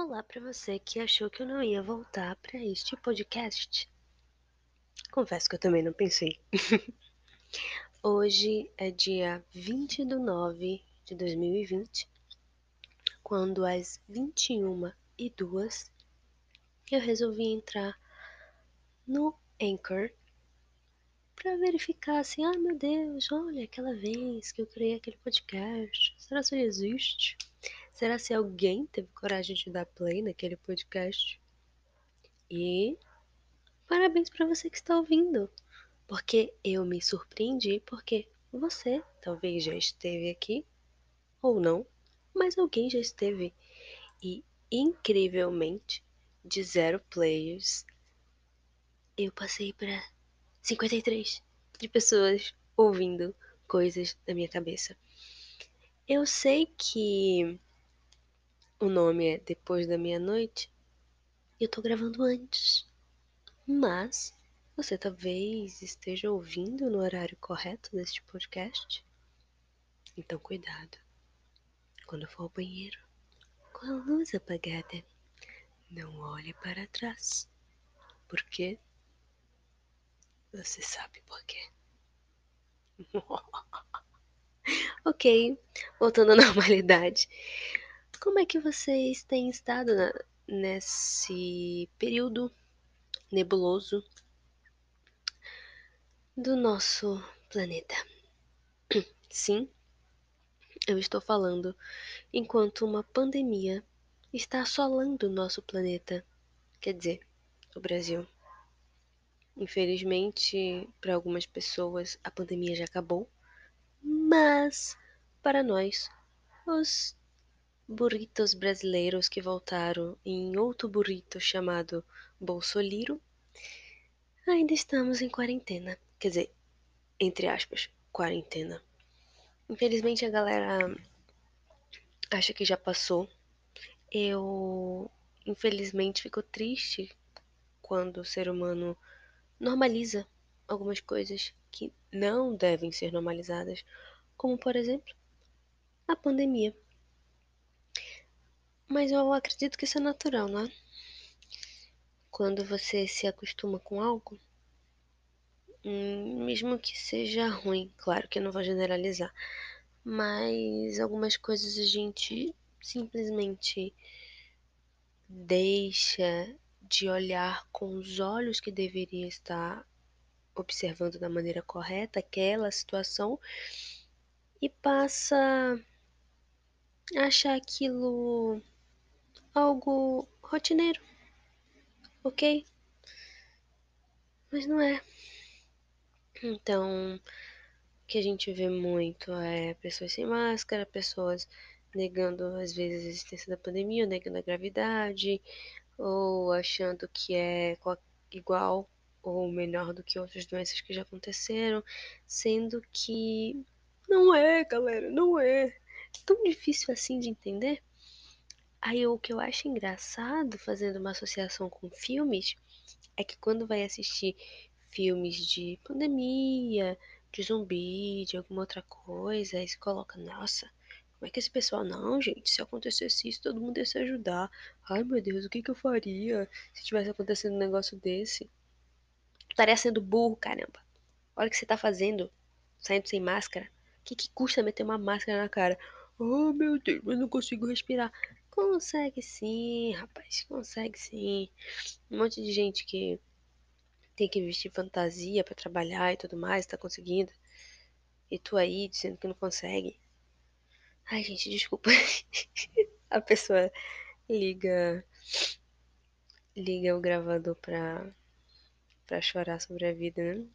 Olá para você que achou que eu não ia voltar para este podcast. Confesso que eu também não pensei. Hoje é dia 20 de 9 de 2020, quando às 21 e 2 eu resolvi entrar no Anchor para verificar assim, ah meu Deus, olha aquela vez que eu criei aquele podcast, será que ele existe? Será se alguém teve coragem de dar play naquele podcast? E parabéns para você que está ouvindo, porque eu me surpreendi porque você talvez já esteve aqui ou não, mas alguém já esteve e incrivelmente de zero players eu passei para 53 de pessoas ouvindo coisas da minha cabeça. Eu sei que o nome é Depois da Meia-Noite e eu tô gravando antes. Mas você talvez esteja ouvindo no horário correto deste podcast. Então, cuidado. Quando for ao banheiro, com a luz apagada, não olhe para trás. Por quê? Você sabe por quê. ok, voltando à normalidade. Como é que vocês têm estado na, nesse período nebuloso do nosso planeta? Sim, eu estou falando enquanto uma pandemia está assolando o nosso planeta, quer dizer, o Brasil. Infelizmente, para algumas pessoas a pandemia já acabou, mas para nós, os burritos brasileiros que voltaram em outro burrito chamado Bolsoliro, ainda estamos em quarentena. Quer dizer, entre aspas, quarentena. Infelizmente a galera acha que já passou. Eu, infelizmente, fico triste quando o ser humano normaliza algumas coisas que não devem ser normalizadas, como por exemplo a pandemia. Mas eu acredito que isso é natural, não é? Quando você se acostuma com algo, hum, mesmo que seja ruim, claro que eu não vou generalizar, mas algumas coisas a gente simplesmente deixa de olhar com os olhos que deveria estar observando da maneira correta aquela situação e passa a achar aquilo algo rotineiro, ok? Mas não é. Então, o que a gente vê muito é pessoas sem máscara, pessoas negando às vezes a existência da pandemia, negando a gravidade, ou achando que é igual ou melhor do que outras doenças que já aconteceram, sendo que não é, galera, não é. É tão difícil assim de entender. Aí o que eu acho engraçado, fazendo uma associação com filmes, é que quando vai assistir filmes de pandemia, de zumbi, de alguma outra coisa, aí se coloca, nossa, como é que esse pessoal, não, gente, se acontecesse isso, todo mundo ia se ajudar. Ai meu Deus, o que, que eu faria se tivesse acontecendo um negócio desse? Tu estaria sendo burro, caramba. Olha o que você tá fazendo, saindo sem máscara. O que, que custa meter uma máscara na cara? Oh meu Deus, mas não consigo respirar. Consegue sim, rapaz, consegue sim. Um monte de gente que tem que vestir fantasia para trabalhar e tudo mais, tá conseguindo. E tu aí dizendo que não consegue. Ai, gente, desculpa. A pessoa liga liga o gravador pra, pra chorar sobre a vida, né?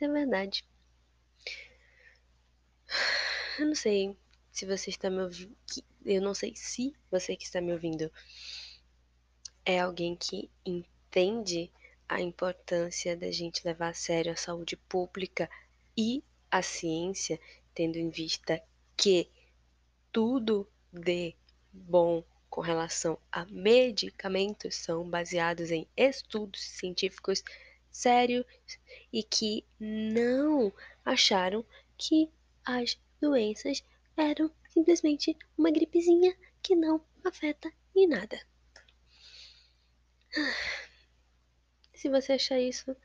Mas é verdade. Eu não sei se você está me ouvindo. Eu não sei se você que está me ouvindo é alguém que entende a importância da gente levar a sério a saúde pública e a ciência, tendo em vista que tudo de bom com relação a medicamentos são baseados em estudos científicos sérios e que não acharam que as doenças eram simplesmente uma gripezinha que não afeta e nada. Se você achar isso,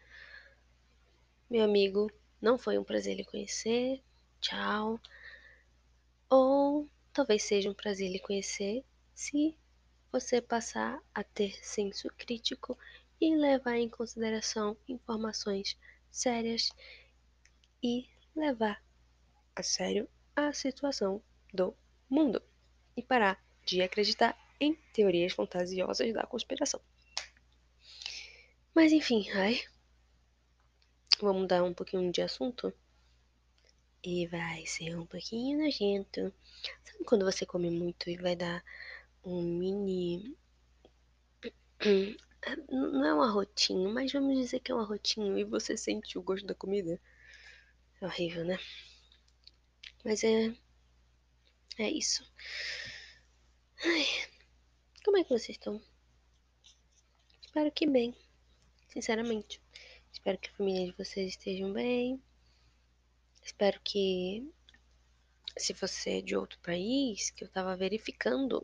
meu amigo, não foi um prazer lhe conhecer. Tchau. Ou talvez seja um prazer lhe conhecer se você passar a ter senso crítico e levar em consideração informações sérias e levar a sério a situação do mundo e parar de acreditar em teorias fantasiosas da conspiração. Mas enfim, ai. Vou mudar um pouquinho de assunto. E vai ser um pouquinho nojento. Sabe quando você come muito e vai dar um mini. Não é um arrotinho, mas vamos dizer que é um arrotinho e você sente o gosto da comida? É horrível, né? Mas é. É isso. Ai, como é que vocês estão? Espero que bem. Sinceramente. Espero que a família de vocês estejam bem. Espero que. Se você é de outro país, que eu tava verificando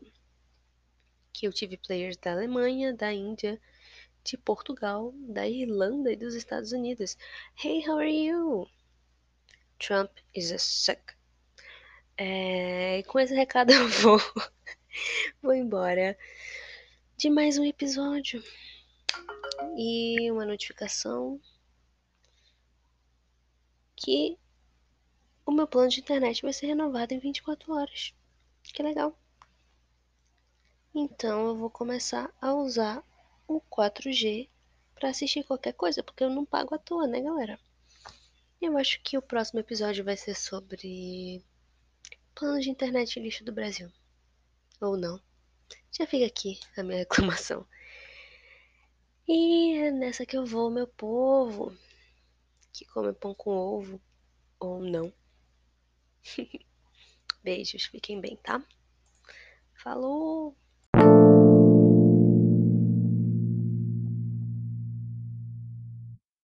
que eu tive players da Alemanha, da Índia, de Portugal, da Irlanda e dos Estados Unidos. Hey, how are you? Trump is a suck. É, com esse recado eu vou, vou embora de mais um episódio. E uma notificação que o meu plano de internet vai ser renovado em 24 horas. Que legal. Então eu vou começar a usar o 4G para assistir qualquer coisa, porque eu não pago à toa, né, galera? Eu acho que o próximo episódio vai ser sobre plano de internet lixo do Brasil. Ou não. Já fica aqui a minha reclamação. E é nessa que eu vou, meu povo, que come pão com ovo ou não. Beijos, fiquem bem, tá? Falou!